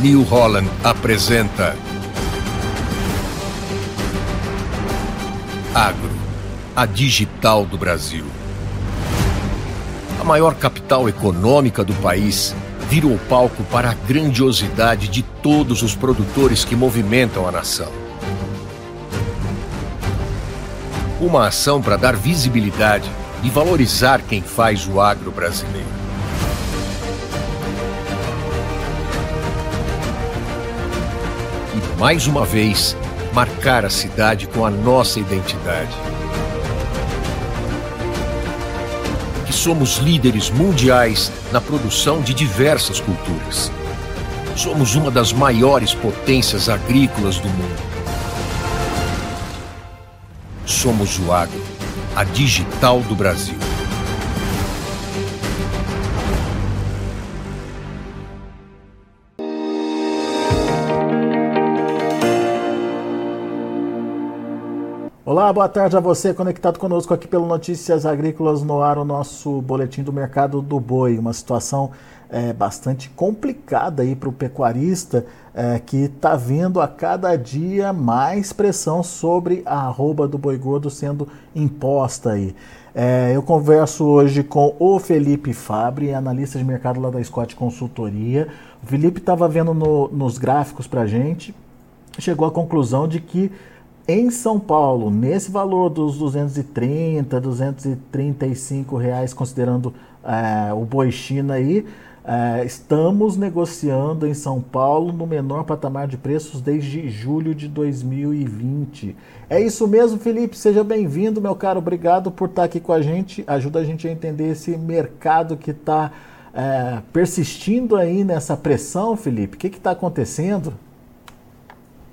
New Holland apresenta Agro, a digital do Brasil. A maior capital econômica do país virou palco para a grandiosidade de todos os produtores que movimentam a nação. Uma ação para dar visibilidade e valorizar quem faz o agro brasileiro. Mais uma vez, marcar a cidade com a nossa identidade. Que somos líderes mundiais na produção de diversas culturas. Somos uma das maiores potências agrícolas do mundo. Somos o agro, a digital do Brasil. Olá, boa tarde a você conectado conosco aqui pelo Notícias Agrícolas no ar, o nosso boletim do mercado do boi. Uma situação é, bastante complicada aí para o pecuarista é, que está vendo a cada dia mais pressão sobre a arroba do boi gordo sendo imposta aí. É, eu converso hoje com o Felipe Fabre, analista de mercado lá da Scott Consultoria. O Felipe estava vendo no, nos gráficos para gente, chegou à conclusão de que em São Paulo, nesse valor dos 230, 235 reais, considerando é, o boi China aí, é, estamos negociando em São Paulo no menor patamar de preços desde julho de 2020. É isso mesmo, Felipe. Seja bem-vindo, meu caro. Obrigado por estar aqui com a gente. Ajuda a gente a entender esse mercado que está é, persistindo aí nessa pressão, Felipe. O que está acontecendo?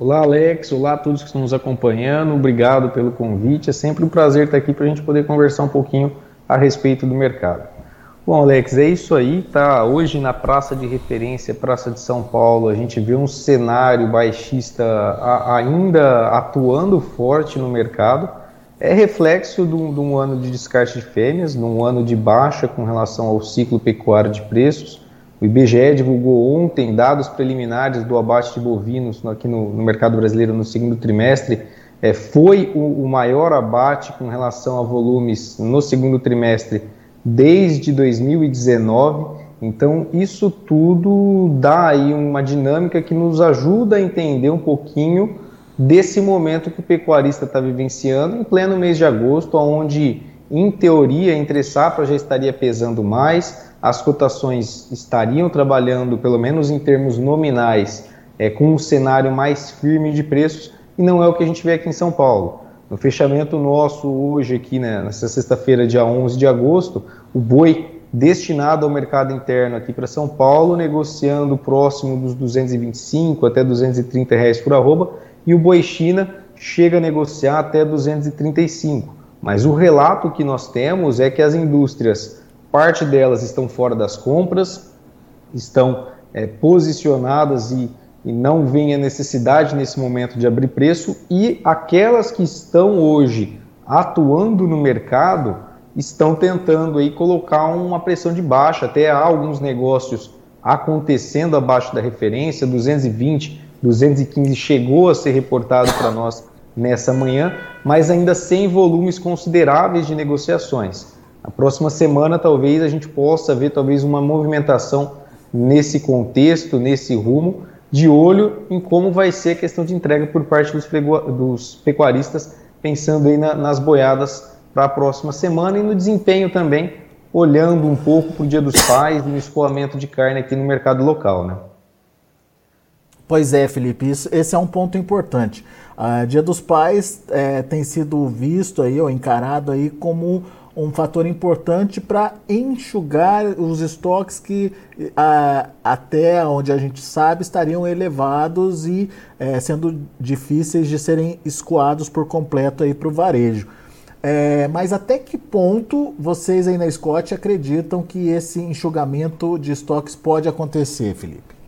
Olá, Alex. Olá a todos que estão nos acompanhando. Obrigado pelo convite. É sempre um prazer estar aqui para a gente poder conversar um pouquinho a respeito do mercado. Bom, Alex, é isso aí. Tá hoje na praça de referência, Praça de São Paulo, a gente vê um cenário baixista ainda atuando forte no mercado. É reflexo de um, de um ano de descarte de fêmeas, num ano de baixa com relação ao ciclo pecuário de preços. O IBGE divulgou ontem dados preliminares do abate de bovinos aqui no, no mercado brasileiro no segundo trimestre. É, foi o, o, maior abate com relação a volumes no segundo trimestre desde 2019. Então, isso tudo dá aí uma dinâmica que nos ajuda a entender um pouquinho desse momento que o pecuarista está vivenciando em pleno mês de agosto, onde, em teoria, entre safra já estaria pesando mais, as cotações estariam trabalhando, pelo menos em termos nominais, é, com um cenário mais firme de preços, e não é o que a gente vê aqui em São Paulo. No fechamento nosso hoje aqui, né, nessa sexta-feira, dia 11 de agosto, o boi destinado ao mercado interno aqui para São Paulo, negociando próximo dos 225 até 230 reais por arroba, e o boi China chega a negociar até 235. Mas o relato que nós temos é que as indústrias Parte delas estão fora das compras, estão é, posicionadas e, e não vem a necessidade nesse momento de abrir preço, e aquelas que estão hoje atuando no mercado estão tentando aí colocar uma pressão de baixa, até há alguns negócios acontecendo abaixo da referência, 220, 215 chegou a ser reportado para nós nessa manhã, mas ainda sem volumes consideráveis de negociações. A próxima semana talvez a gente possa ver talvez uma movimentação nesse contexto, nesse rumo, de olho em como vai ser a questão de entrega por parte dos, dos pecuaristas, pensando aí na, nas boiadas para a próxima semana e no desempenho também, olhando um pouco para o Dia dos Pais e no escoamento de carne aqui no mercado local, né? Pois é, Felipe, isso, esse é um ponto importante. A Dia dos Pais é, tem sido visto aí ou encarado aí como um fator importante para enxugar os estoques que a, até onde a gente sabe estariam elevados e é, sendo difíceis de serem escoados por completo aí para o varejo. É, mas até que ponto vocês aí na Scott acreditam que esse enxugamento de estoques pode acontecer, Felipe?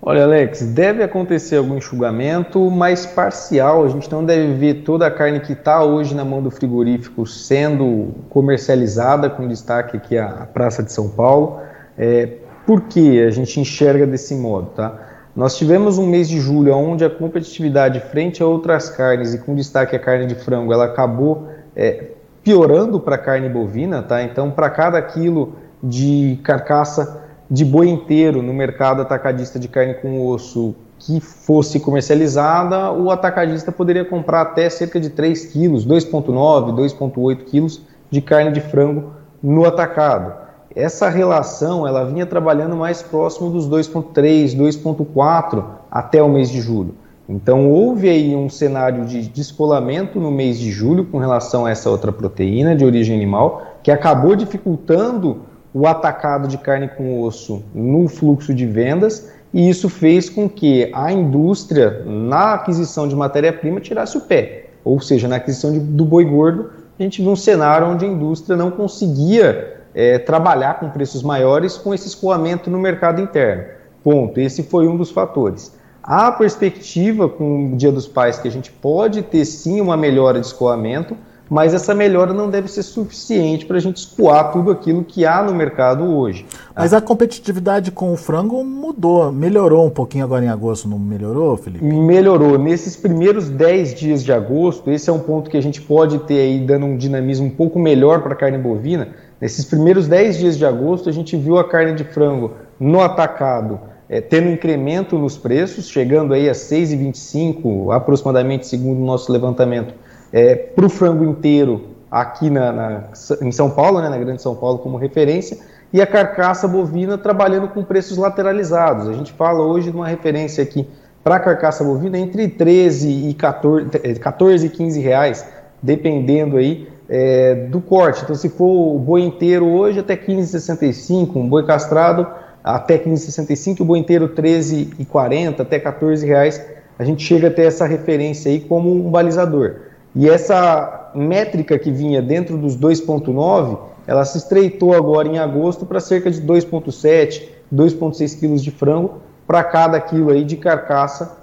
Olha, Alex, deve acontecer algum enxugamento, mas parcial. A gente não deve ver toda a carne que está hoje na mão do frigorífico sendo comercializada, com destaque aqui a Praça de São Paulo. É, por que a gente enxerga desse modo? Tá? Nós tivemos um mês de julho onde a competitividade frente a outras carnes e com destaque a carne de frango, ela acabou é, piorando para a carne bovina, tá? Então, para cada quilo de carcaça de boi inteiro no mercado atacadista de carne com osso que fosse comercializada, o atacadista poderia comprar até cerca de 3 quilos, 2,9, 2,8 quilos de carne de frango no atacado. Essa relação ela vinha trabalhando mais próximo dos 2,3, 2,4 até o mês de julho. Então houve aí um cenário de descolamento no mês de julho com relação a essa outra proteína de origem animal, que acabou dificultando o atacado de carne com osso no fluxo de vendas, e isso fez com que a indústria, na aquisição de matéria-prima, tirasse o pé. Ou seja, na aquisição de, do boi gordo, a gente viu um cenário onde a indústria não conseguia é, trabalhar com preços maiores com esse escoamento no mercado interno. Ponto. Esse foi um dos fatores. Há perspectiva com o Dia dos Pais que a gente pode ter sim uma melhora de escoamento, mas essa melhora não deve ser suficiente para a gente escoar tudo aquilo que há no mercado hoje. Mas a competitividade com o frango mudou, melhorou um pouquinho agora em agosto, não melhorou, Felipe? Melhorou. Nesses primeiros 10 dias de agosto, esse é um ponto que a gente pode ter aí dando um dinamismo um pouco melhor para a carne bovina. Nesses primeiros 10 dias de agosto, a gente viu a carne de frango no atacado é, tendo incremento nos preços, chegando aí a 6,25 aproximadamente, segundo o nosso levantamento, é, para o frango inteiro aqui na, na, em São Paulo, né, na Grande São Paulo como referência, e a carcaça bovina trabalhando com preços lateralizados. A gente fala hoje de uma referência aqui para a carcaça bovina entre 13 e 14, 14 e 15 reais, dependendo aí é, do corte. Então, se for o boi inteiro hoje, até 15,65, um boi castrado até 15,65, o boi inteiro 13,40 até 14 reais. A gente chega a ter essa referência aí como um balizador. E essa métrica que vinha dentro dos 2,9, ela se estreitou agora em agosto para cerca de 2,7, 2,6 quilos de frango para cada quilo aí de carcaça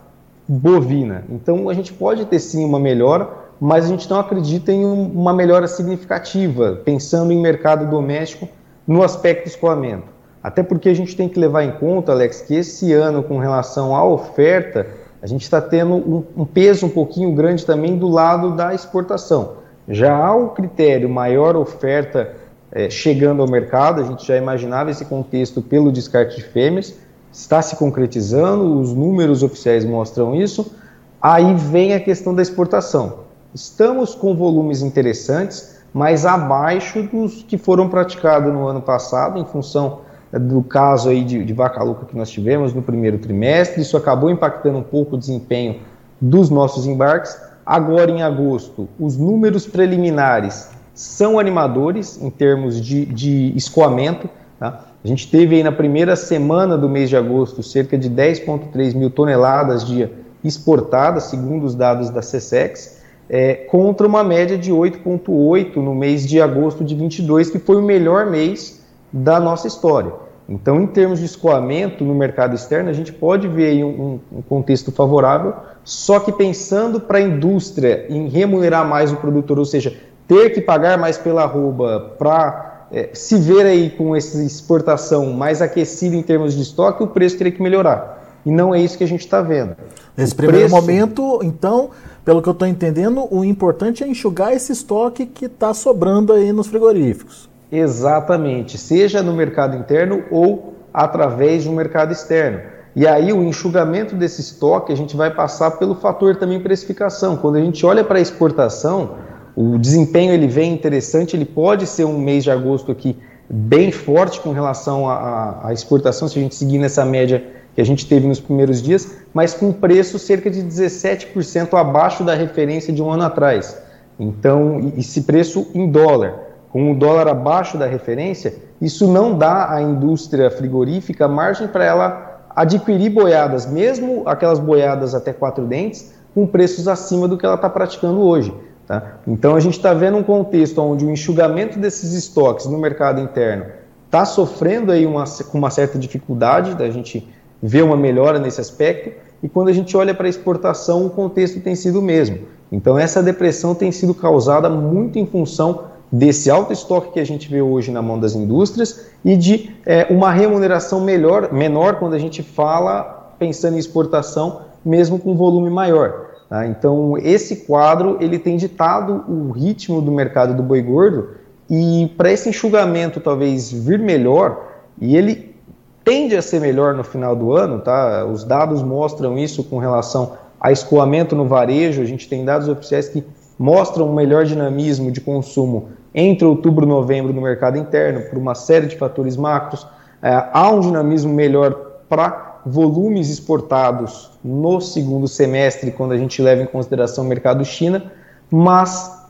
bovina. Então a gente pode ter sim uma melhora, mas a gente não acredita em uma melhora significativa, pensando em mercado doméstico no aspecto escoamento. Até porque a gente tem que levar em conta, Alex, que esse ano, com relação à oferta, a gente está tendo um, um, peso um pouquinho grande também do lado da exportação. Já há o critério maior oferta é, chegando ao mercado, a gente já imaginava esse contexto pelo descarte de fêmeas, está se concretizando, os números oficiais mostram isso. Aí vem a questão da exportação. Estamos com volumes interessantes, mas abaixo dos que foram praticados no ano passado, em função do caso aí de, de vaca louca que nós tivemos no primeiro trimestre. Isso acabou impactando um pouco o desempenho dos nossos embarques. Agora, em agosto, os números preliminares são animadores em termos de, de escoamento. Tá? A gente teve aí na primeira semana do mês de agosto cerca de 10,3 mil toneladas dia exportadas, segundo os dados da CSEX, é, contra uma média de 8,8 no mês de agosto de 22, que foi o melhor mês da nossa história. Então, em termos de escoamento no mercado externo, a gente pode ver aí um, um contexto favorável, só que pensando para a indústria em remunerar mais o produtor, ou seja, ter que pagar mais pela arroba para é, se ver aí com essa exportação mais aquecida em termos de estoque, o preço teria que melhorar. E não é isso que a gente está vendo. Nesse o primeiro preço... momento, então, pelo que eu estou entendendo, o importante é enxugar esse estoque que está sobrando aí nos frigoríficos. Exatamente, seja no mercado interno ou através de um mercado externo. E aí o enxugamento desse estoque a gente vai passar pelo fator também precificação. Quando a gente olha para a exportação, o desempenho ele vem interessante, ele pode ser um mês de agosto aqui bem forte com relação à, exportação, se a gente seguir nessa média que a gente teve nos primeiros dias, mas com preço cerca de 17% abaixo da referência de um ano atrás. Então, esse preço em dólar com o dólar abaixo da referência, isso não dá à indústria frigorífica margem para ela adquirir boiadas, mesmo aquelas boiadas até quatro dentes, com preços acima do que ela está praticando hoje. Tá? Então a gente está vendo um contexto onde o enxugamento desses estoques no mercado interno está sofrendo aí uma, com uma certa dificuldade da gente ver uma melhora nesse aspecto, e quando a gente olha para a exportação, o contexto tem sido o mesmo. Então essa depressão tem sido causada muito em função desse alto estoque que a gente vê hoje na mão das indústrias e de é, uma remuneração melhor, menor quando a gente fala pensando em exportação, mesmo com volume maior. Tá? Então, esse quadro ele tem ditado o ritmo do mercado do boi gordo e para esse enxugamento talvez vir melhor, e ele tende a ser melhor no final do ano, tá? Os dados mostram isso com relação a escoamento no varejo, a gente tem dados oficiais que mostram um melhor dinamismo de consumo entre outubro e novembro no mercado interno, por uma série de fatores macros. É, há um dinamismo melhor para volumes exportados no segundo semestre, quando a gente leva em consideração o mercado China, mas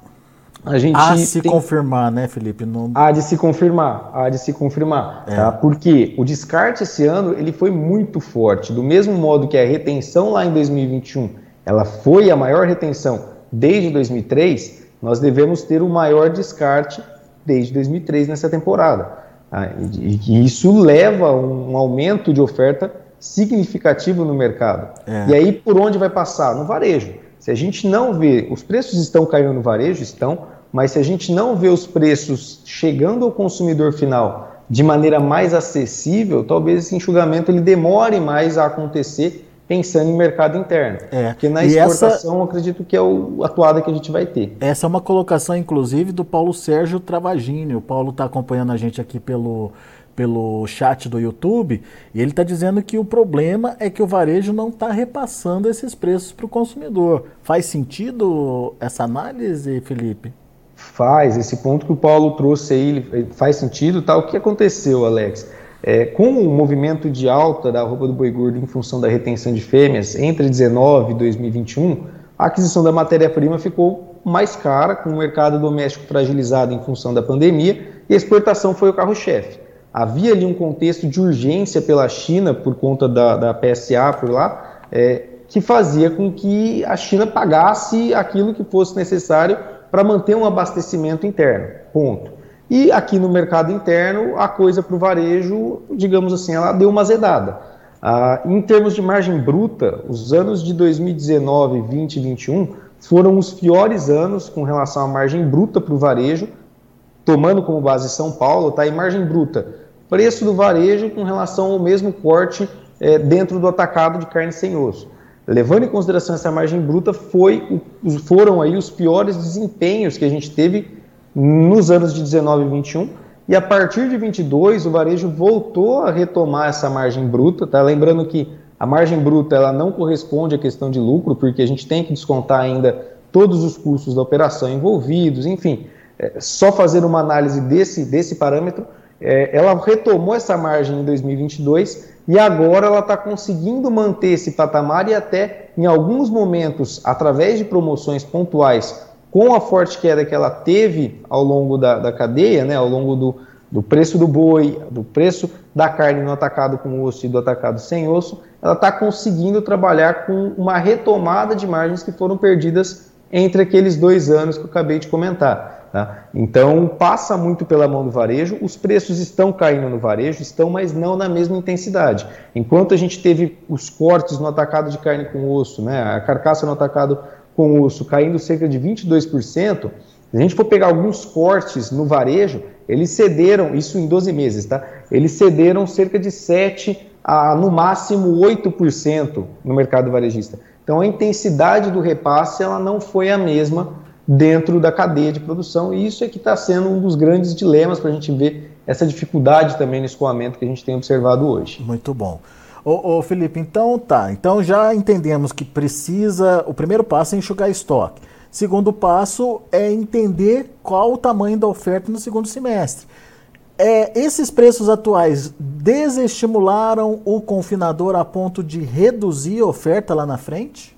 a gente há de se tem... confirmar, né, Felipe? Não... Há de se confirmar, há de se confirmar, é. tá? Porque o descarte esse ano ele foi muito forte, do mesmo modo que a retenção lá em 2021, ela foi a maior retenção desde 2003, nós devemos ter o maior descarte desde 2003 nessa temporada. Tá? E, e isso leva a um aumento de oferta significativo no mercado. É. E aí por onde vai passar? No varejo. Se a gente não vê, os preços estão caindo no varejo, estão, mas se a gente não vê os preços chegando ao consumidor final de maneira mais acessível, talvez esse enxugamento ele demore mais a acontecer pensando em mercado interno. É. Porque na exportação, essa, eu acredito que é o, a atuada que a gente vai ter. Essa é uma colocação, inclusive, do Paulo Sérgio Travagini. O Paulo está acompanhando a gente aqui pelo, pelo chat do YouTube, e ele está dizendo que o problema é que o varejo não está repassando esses preços para o consumidor. Faz sentido essa análise, Felipe? Faz, esse ponto que o Paulo trouxe aí faz sentido, tá? O que aconteceu, Alex? É, com o movimento de alta da roupa do boi gordo em função da retenção de fêmeas entre 19 e 2021, a aquisição da matéria-prima ficou mais cara, com o mercado doméstico fragilizado em função da pandemia, e a exportação foi o carro-chefe. Havia ali um contexto de urgência pela China, por conta da, da PSA por lá, é, que fazia com que a China pagasse aquilo que fosse necessário para manter um abastecimento interno. Ponto. E aqui no mercado interno, a coisa para o varejo, digamos assim, ela deu uma azedada. Ah, em termos de margem bruta, os anos de 2019, 20 e 21 foram os piores anos com relação à margem bruta para o varejo, tomando como base São Paulo, tá? E margem bruta, preço do varejo com relação ao mesmo corte é, dentro do atacado de carne sem osso. Levando em consideração essa margem bruta, foi, foram aí os piores desempenhos que a gente teve nos anos de 19 e 21. E a partir de 22, o varejo voltou a retomar essa margem bruta, tá? Lembrando que a margem bruta ela não corresponde à questão de lucro, porque a gente tem que descontar ainda todos os custos da operação envolvidos, enfim, é, só fazer uma análise desse, desse parâmetro, é, ela retomou essa margem em 2022 e agora ela está conseguindo manter esse patamar e até em alguns momentos, através de promoções pontuais, com a forte queda que ela teve ao longo da, da cadeia, né, ao longo do, do preço do boi, do preço da carne no atacado com osso e do atacado sem osso, ela está conseguindo trabalhar com uma retomada de margens que foram perdidas entre aqueles dois anos que eu acabei de comentar. Tá? Então, passa muito pela mão do varejo, os preços estão caindo no varejo, estão, mas não na mesma intensidade. Enquanto a gente teve os cortes no atacado de carne com osso, né, a carcaça no atacado com osso caindo cerca de 22%, se a gente for pegar alguns cortes no varejo, eles cederam, isso em 12 meses, tá? Eles cederam cerca de 7 a no máximo 8% no mercado varejista. Então a intensidade do repasse ela não foi a mesma dentro da cadeia de produção, e isso é que está sendo um dos grandes dilemas para a gente ver essa dificuldade também no escoamento que a gente tem observado hoje. Muito bom. Ô, ô, Felipe, então tá, então já entendemos que precisa, o primeiro passo é enxugar estoque. Segundo passo é entender qual o tamanho da oferta no segundo semestre. É, esses preços atuais desestimularam o confinador a ponto de reduzir a oferta lá na frente?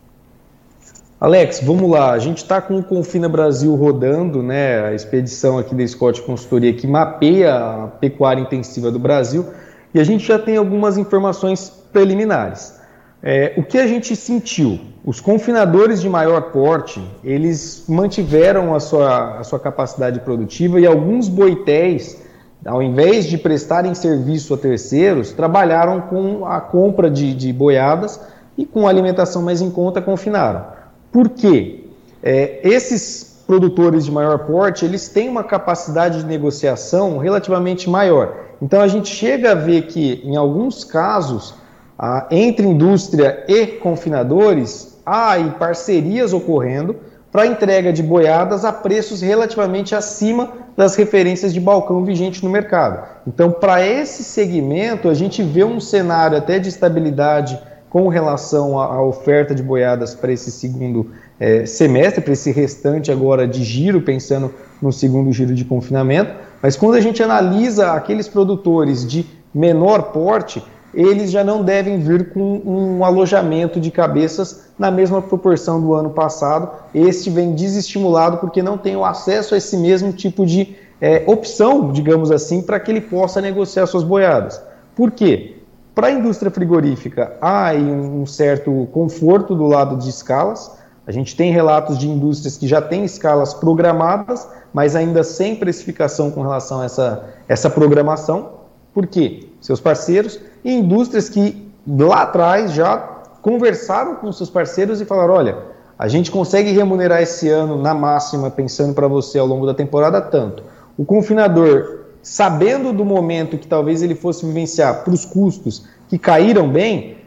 Alex, vamos lá. A gente está com o Confina Brasil rodando, né? A expedição aqui da Scott Consultoria que mapeia a pecuária intensiva do Brasil e a gente já tem algumas informações preliminares. É, o que a gente sentiu? Os confinadores de maior porte, eles mantiveram a sua, a sua capacidade produtiva e alguns boitéis, ao invés de prestarem serviço a terceiros, trabalharam com a compra de, de boiadas e com alimentação mais em conta confinaram. Por quê? É, esses produtores de maior porte, eles têm uma capacidade de negociação relativamente maior. Então a gente chega a ver que, em alguns casos, a, entre indústria e confinadores, há aí parcerias ocorrendo para entrega de boiadas a preços relativamente acima das referências de balcão vigente no mercado. Então, para esse segmento, a gente vê um cenário até de estabilidade com relação à, oferta de boiadas para esse segundo é, semestre, para esse restante agora de giro, pensando no segundo giro de confinamento. Mas quando a gente analisa aqueles produtores de menor porte, eles já não devem vir com um alojamento de cabeças na mesma proporção do ano passado. Este vem desestimulado porque não tem o acesso a esse mesmo tipo de é, opção, digamos assim, para que ele possa negociar suas boiadas. Por quê? Para a indústria frigorífica, há um certo conforto do lado de escalas. A gente tem relatos de indústrias que já têm escalas programadas, mas ainda sem precificação com relação a essa, essa programação. Por quê? Seus parceiros e indústrias que lá atrás já conversaram com seus parceiros e falaram: olha, a gente consegue remunerar esse ano na máxima, pensando para você ao longo da temporada, tanto. O confinador, sabendo do momento que talvez ele fosse vivenciar para os custos que caíram bem,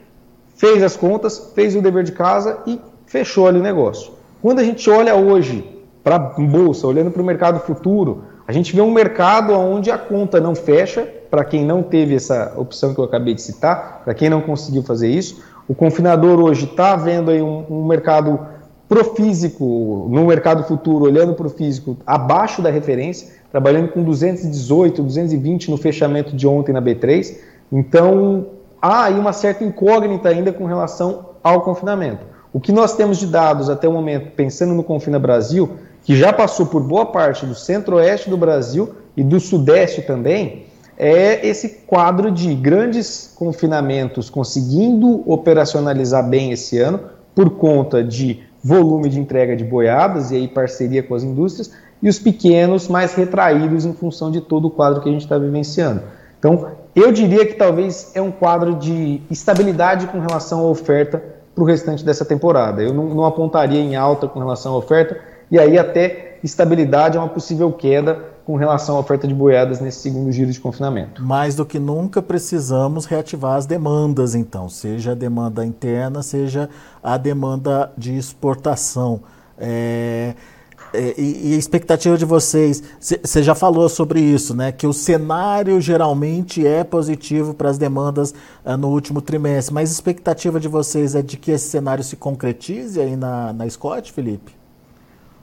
fez as contas, fez o dever de casa e fechou ali o negócio. Quando a gente olha hoje para a bolsa, olhando para o mercado futuro, a gente vê um mercado onde a conta não fecha, para quem não teve essa opção que eu acabei de citar, para quem não conseguiu fazer isso. O confinador hoje está vendo aí um, um mercado profísico, no mercado futuro, olhando para o físico, abaixo da referência, trabalhando com 218, 220 no fechamento de ontem na B3. Então, há aí uma certa incógnita ainda com relação ao confinamento. O que nós temos de dados até o momento, pensando no Confina Brasil, que já passou por boa parte do centro-oeste do Brasil e do sudeste também, é esse quadro de grandes confinamentos conseguindo operacionalizar bem esse ano por conta de volume de entrega de boiadas e aí parceria com as indústrias e os pequenos mais retraídos em função de todo o quadro que a gente está vivenciando. Então, eu diria que talvez é um quadro de estabilidade com relação à oferta para o restante dessa temporada. Eu não, não apontaria em alta com relação à oferta, e aí até estabilidade é uma possível queda com relação à oferta de boiadas nesse segundo giro de confinamento. Mais do que nunca precisamos reativar as demandas, então, seja a demanda interna, seja a demanda de exportação. É, e, e, a expectativa de vocês, você já falou sobre isso, né? Que o cenário geralmente é positivo para as demandas uh, no último trimestre, mas a expectativa de vocês é de que esse cenário se concretize aí na, na Scott, Felipe?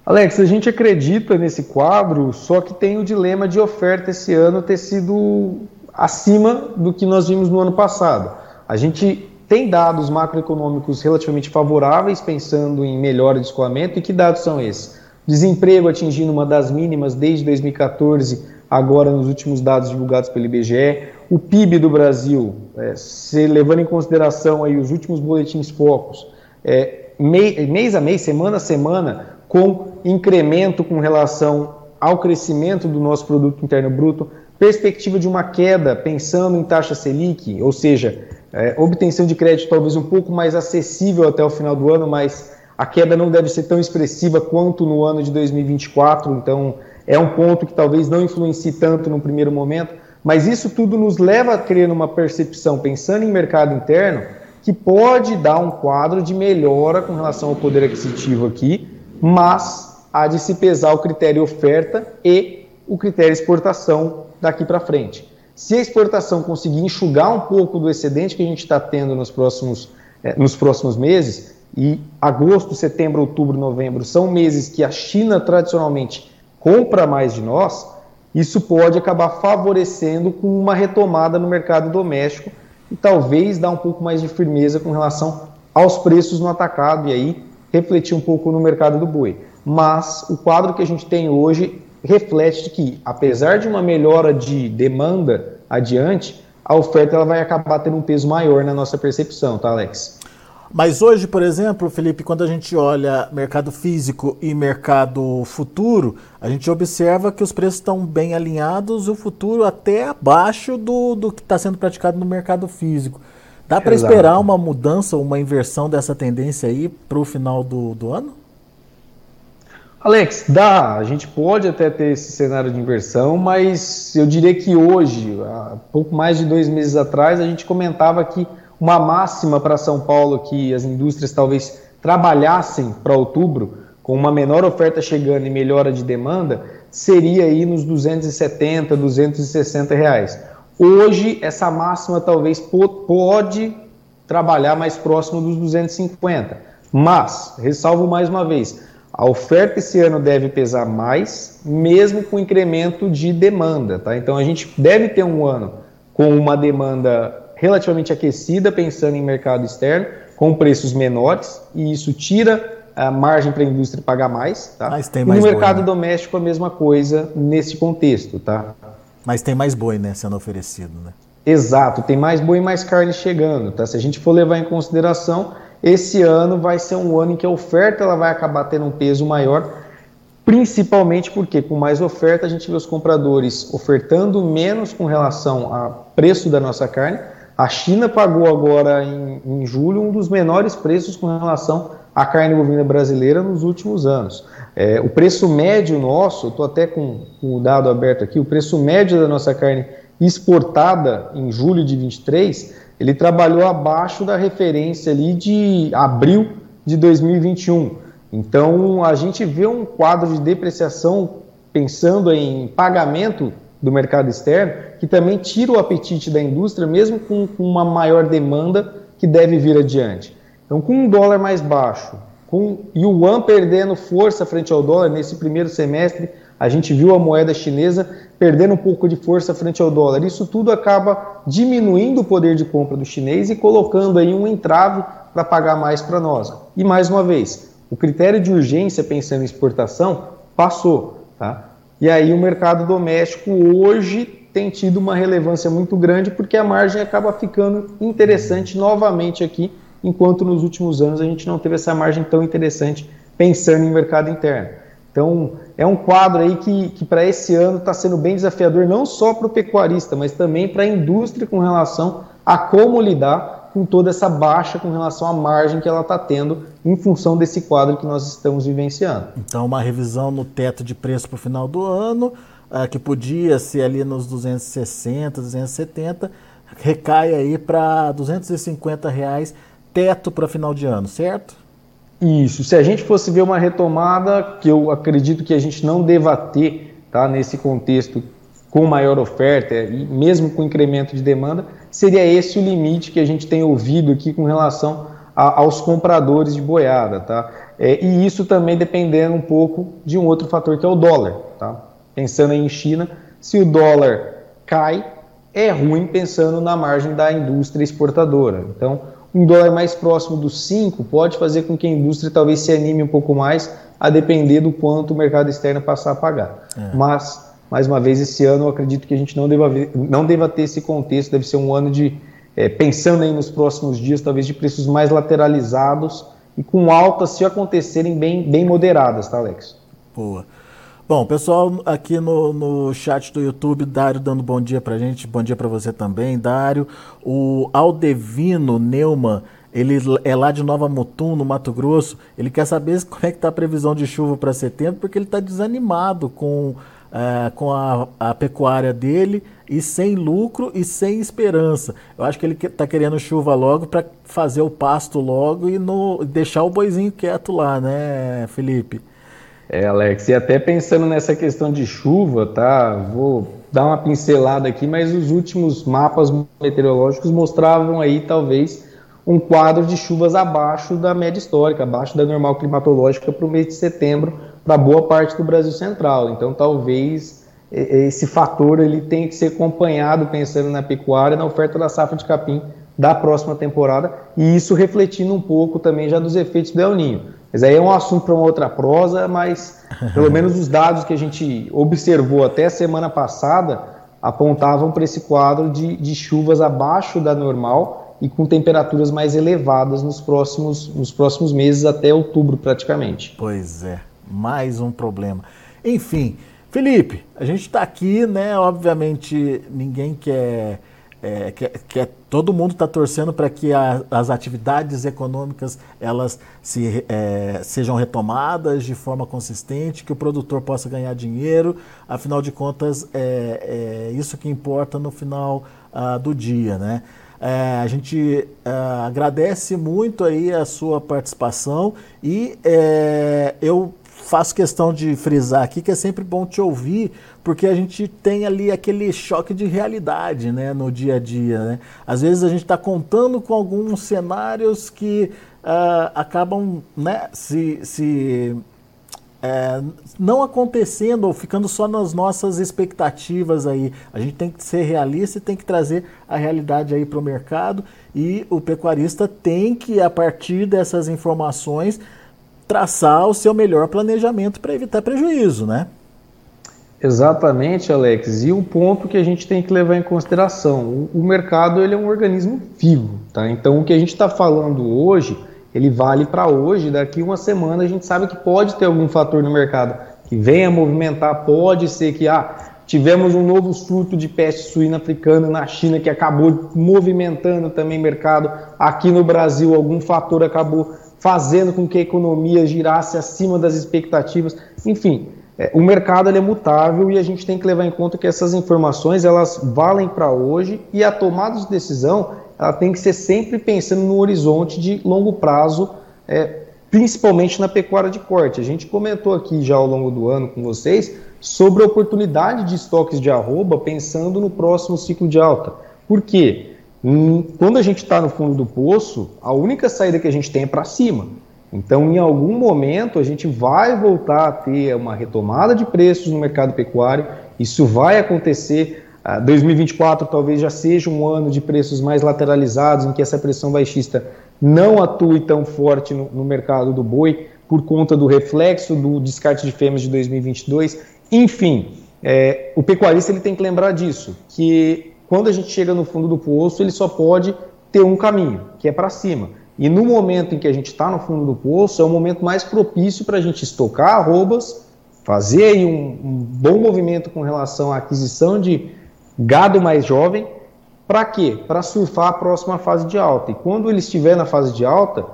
Alex, a gente acredita nesse quadro, só que tem o dilema de oferta esse ano ter sido acima do que nós vimos no ano passado. A gente tem dados macroeconômicos relativamente favoráveis, pensando em melhora de escoamento, e que dados são esses? Desemprego atingindo uma das mínimas desde 2014, agora nos últimos dados divulgados pelo IBGE. O PIB do Brasil, é, se levando em consideração aí os últimos boletins focos, é, mês a mês, semana a semana, com incremento com relação ao crescimento do nosso produto interno bruto, perspectiva de uma queda pensando em taxa Selic, ou seja, é, obtenção de crédito talvez um pouco mais acessível até o final do ano, mas a queda não deve ser tão expressiva quanto no ano de 2024, então é um ponto que talvez não influencie tanto no primeiro momento, mas isso tudo nos leva a crer numa percepção, pensando em mercado interno, que pode dar um quadro de melhora com relação ao poder aquisitivo aqui, mas há de se pesar o critério oferta e o critério exportação daqui para frente. Se a exportação conseguir enxugar um pouco do excedente que a gente está tendo nos próximos, eh, nos próximos meses, e agosto, setembro, outubro, novembro são meses que a China tradicionalmente compra mais de nós, isso pode acabar favorecendo com uma retomada no mercado doméstico e talvez dar um pouco mais de firmeza com relação aos preços no atacado e aí refletir um pouco no mercado do boi. Mas o quadro que a gente tem hoje reflete que, apesar de uma melhora de demanda adiante, a oferta ela vai acabar tendo um peso maior na nossa percepção, tá, Alex? Mas hoje, por exemplo, Felipe, quando a gente olha mercado físico e mercado futuro, a gente observa que os preços estão bem alinhados, o futuro até abaixo do, do que está sendo praticado no mercado físico. Dá para esperar uma mudança, uma inversão dessa tendência aí para o final do, do ano? Alex, dá. A gente pode até ter esse cenário de inversão, mas eu diria que hoje, há pouco mais de dois meses atrás, a gente comentava que uma máxima para São Paulo que as indústrias talvez trabalhassem para outubro, com uma menor oferta chegando e melhora de demanda, seria aí nos 270, 260 reais. Hoje, essa máxima talvez pode trabalhar mais próximo dos 250. Mas, ressalvo mais uma vez, a oferta esse ano deve pesar mais, mesmo com incremento de demanda. Tá? Então, a gente deve ter um ano com uma demanda relativamente aquecida, pensando em mercado externo, com preços menores, e isso tira a margem para a indústria pagar mais. Tá? Mas tem mais e no mercado boi, né? doméstico, a mesma coisa nesse contexto. Tá? Mas tem mais boi né, sendo oferecido. Né? Exato, tem mais boi e mais carne chegando. Tá? Se a gente for levar em consideração, esse ano vai ser um ano em que a oferta ela vai acabar tendo um peso maior, principalmente porque com mais oferta a gente vê os compradores ofertando menos com relação ao preço da nossa carne. A China pagou agora em, em julho um dos menores preços com relação à carne bovina brasileira nos últimos anos. É, o preço médio nosso, estou até com, com o dado aberto aqui, o preço médio da nossa carne exportada em julho de 23, ele trabalhou abaixo da referência ali de abril de 2021. Então a gente vê um quadro de depreciação pensando em pagamento do mercado externo que também tira o apetite da indústria, mesmo com, com uma maior demanda que deve vir adiante. Então, com um dólar mais baixo, com yuan perdendo força frente ao dólar nesse primeiro semestre, a gente viu a moeda chinesa perdendo um pouco de força frente ao dólar. Isso tudo acaba diminuindo o poder de compra do chinês e colocando aí um entrave para pagar mais para nós. E mais uma vez, o critério de urgência pensando em exportação passou, tá? E aí o mercado doméstico hoje tem tido uma relevância muito grande porque a margem acaba ficando interessante novamente aqui, enquanto nos últimos anos a gente não teve essa margem tão interessante pensando em mercado interno. Então, é um quadro aí que, que para esse ano está sendo bem desafiador, não só para o pecuarista, mas também para a indústria com relação a como lidar com toda essa baixa com relação à margem que ela está tendo em função desse quadro que nós estamos vivenciando. Então, uma revisão no teto de preço para o final do ano, uh, que podia ser ali nos 260, 270, recai aí para 250 reais teto para final de ano, certo? Isso. Se a gente fosse ver uma retomada, que eu acredito que a gente não deva ter, tá, nesse contexto com maior oferta e mesmo com incremento de demanda, seria esse o limite que a gente tem ouvido aqui com relação a, aos compradores de boiada, tá? É, e isso também dependendo um pouco de um outro fator que é o dólar, tá? Pensando em China, se o dólar cai, é ruim pensando na margem da indústria exportadora. Então, um dólar mais próximo dos 5 pode fazer com que a indústria talvez se anime um pouco mais, a depender do quanto o mercado externo passar a pagar. É. Mas, mais uma vez, esse ano eu acredito que a gente não deva, não deva ter esse contexto, deve ser um ano de, é, pensando aí nos próximos dias, talvez de preços mais lateralizados e com altas, se acontecerem, bem, bem moderadas, tá, Alex? Boa. Bom, pessoal aqui no, no chat do YouTube, Dário dando bom dia pra gente, bom dia para você também, Dário. O Aldevino Neumann, ele é lá de Nova Mutum, no Mato Grosso. Ele quer saber como é que tá a previsão de chuva para setembro, porque ele está desanimado com, é, com a, a, pecuária dele e sem lucro e sem esperança. Eu acho que ele está querendo chuva logo para fazer o pasto logo e no, deixar o boizinho quieto lá, né, Felipe? É, Alex, e até pensando nessa questão de chuva, tá? Vou dar uma pincelada aqui, mas os últimos mapas meteorológicos mostravam aí talvez um quadro de chuvas abaixo da média histórica, abaixo da normal climatológica para o mês de setembro, para boa parte do Brasil Central. Então, talvez esse fator ele tenha que ser acompanhado pensando na pecuária, na oferta da safra de capim da próxima temporada, e isso refletindo um pouco também já dos efeitos do El Ninho. Mas aí é um assunto para uma outra prosa, mas pelo menos os dados que a gente observou até a semana passada apontavam para esse quadro de, de chuvas abaixo da normal e com temperaturas mais elevadas nos próximos, nos próximos meses, até outubro praticamente. Pois é, mais um problema. Enfim, Felipe, a gente está aqui, né? Obviamente ninguém quer é, todo mundo está torcendo para que a, as atividades econômicas elas se, é, sejam retomadas de forma consistente, que o produtor possa ganhar dinheiro. Afinal de contas, é, é isso que importa no final ah, do dia, né? É, a gente é, agradece muito aí a sua participação e é, eu faço questão de frisar aqui que é sempre bom te ouvir, porque a gente tem ali aquele choque de realidade né, no dia a dia. Né? Às vezes a gente está contando com alguns cenários que uh, acabam né, se, se é, não acontecendo ou ficando só nas nossas expectativas aí. A gente tem que ser realista e tem que trazer a realidade aí para o mercado e o pecuarista tem que, a partir dessas informações, traçar o seu melhor planejamento para evitar prejuízo, né? Exatamente, Alex. E o ponto que a gente tem que levar em consideração, o, o mercado ele é um organismo vivo, tá? Então o que a gente está falando hoje, ele vale para hoje. Daqui uma semana a gente sabe que pode ter algum fator no mercado que venha movimentar. Pode ser que ah, tivemos um novo surto de peste suína africana na China que acabou movimentando também o mercado. Aqui no Brasil algum fator acabou fazendo com que a economia girasse acima das expectativas. Enfim, é, o mercado é mutável e a gente tem que levar em conta que essas informações elas valem para hoje e a tomada de decisão ela tem que ser sempre pensando no horizonte de longo prazo, é, principalmente na pecuária de corte. A gente comentou aqui já ao longo do ano com vocês sobre a oportunidade de estoques de arroba pensando no próximo ciclo de alta. Por quê? Quando a gente está no fundo do poço, a única saída que a gente tem é para cima. Então, em algum momento, a gente vai voltar a ter uma retomada de preços no mercado pecuário. Isso vai acontecer. 2024 ah, talvez já seja um ano de preços mais lateralizados, em que essa pressão baixista não atue tão forte no, no mercado do boi, por conta do reflexo do descarte de fêmeas de 2022. Enfim, é, o pecuarista ele tem que lembrar disso, que quando a gente chega no fundo do poço, ele só pode ter um caminho, que é para cima. E no momento em que a gente está no fundo do poço, é o momento mais propício para a gente estocar arrobas, fazer aí um, um, bom movimento com relação à aquisição de gado mais jovem. Para quê? Para surfar a próxima fase de alta. E quando ele estiver na fase de alta,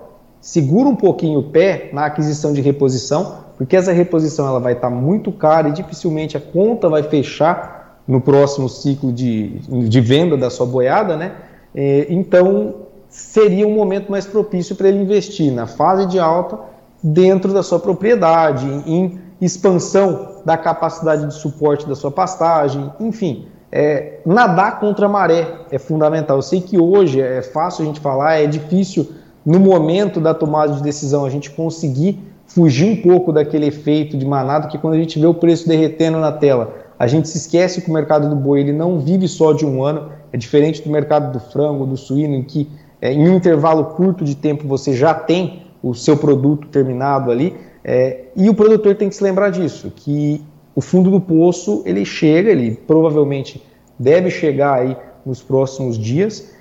segura um pouquinho o pé na aquisição de reposição, porque essa reposição ela vai estar tá muito cara e dificilmente a conta vai fechar no próximo ciclo de, de venda da sua boiada, né? É, então seria um momento mais propício para ele investir na fase de alta dentro da sua propriedade, em, expansão da capacidade de suporte da sua pastagem, enfim. É, nadar contra a maré é fundamental. Eu sei que hoje é fácil a gente falar, é difícil no momento da tomada de decisão a gente conseguir fugir um pouco daquele efeito de manada que quando a gente vê o preço derretendo na tela, a gente se esquece que o mercado do boi ele não vive só de um ano, é diferente do mercado do frango, do suíno, em que é, em um intervalo curto de tempo você já tem o seu produto terminado ali. É, e o produtor tem que se lembrar disso, que o fundo do poço ele chega, ele provavelmente deve chegar aí nos próximos dias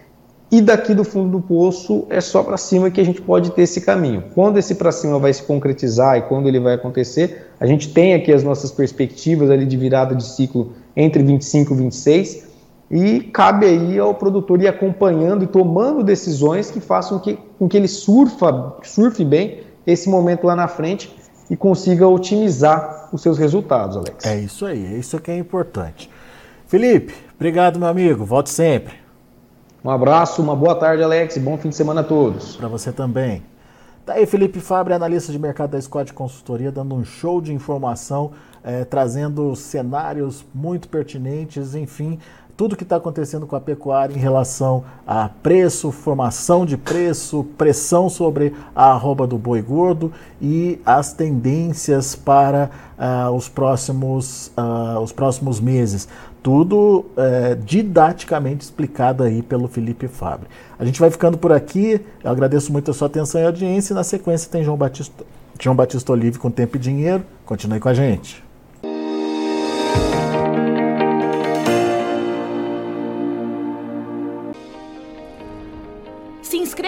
e daqui do fundo do poço é só para cima que a gente pode ter esse caminho. Quando esse para cima vai se concretizar e quando ele vai acontecer, a gente tem aqui as nossas perspectivas ali de virada de ciclo entre 25 e 26 e cabe aí ao produtor ir acompanhando e tomando decisões que façam que, com que ele surfa, surfe bem esse momento lá na frente e consiga otimizar os seus resultados, Alex. É isso aí, é isso que é importante. Felipe, obrigado, meu amigo. Volte sempre. Um abraço, uma boa tarde, Alex, e bom fim de semana a todos. Para você também. Tá aí Felipe Fabre, analista de mercado da Scott Consultoria, dando um show de informação, é, trazendo cenários muito pertinentes, enfim, tudo que está acontecendo com a pecuária em relação a preço, formação de preço, pressão sobre a arroba do boi gordo e as tendências para uh, os, próximos, uh, os próximos meses. Tudo uh, didaticamente explicado aí pelo Felipe Fabre. A gente vai ficando por aqui. Eu agradeço muito a sua atenção e audiência. E na sequência tem João Batista, João Batista Olive com Tempo e Dinheiro. Continue com a gente.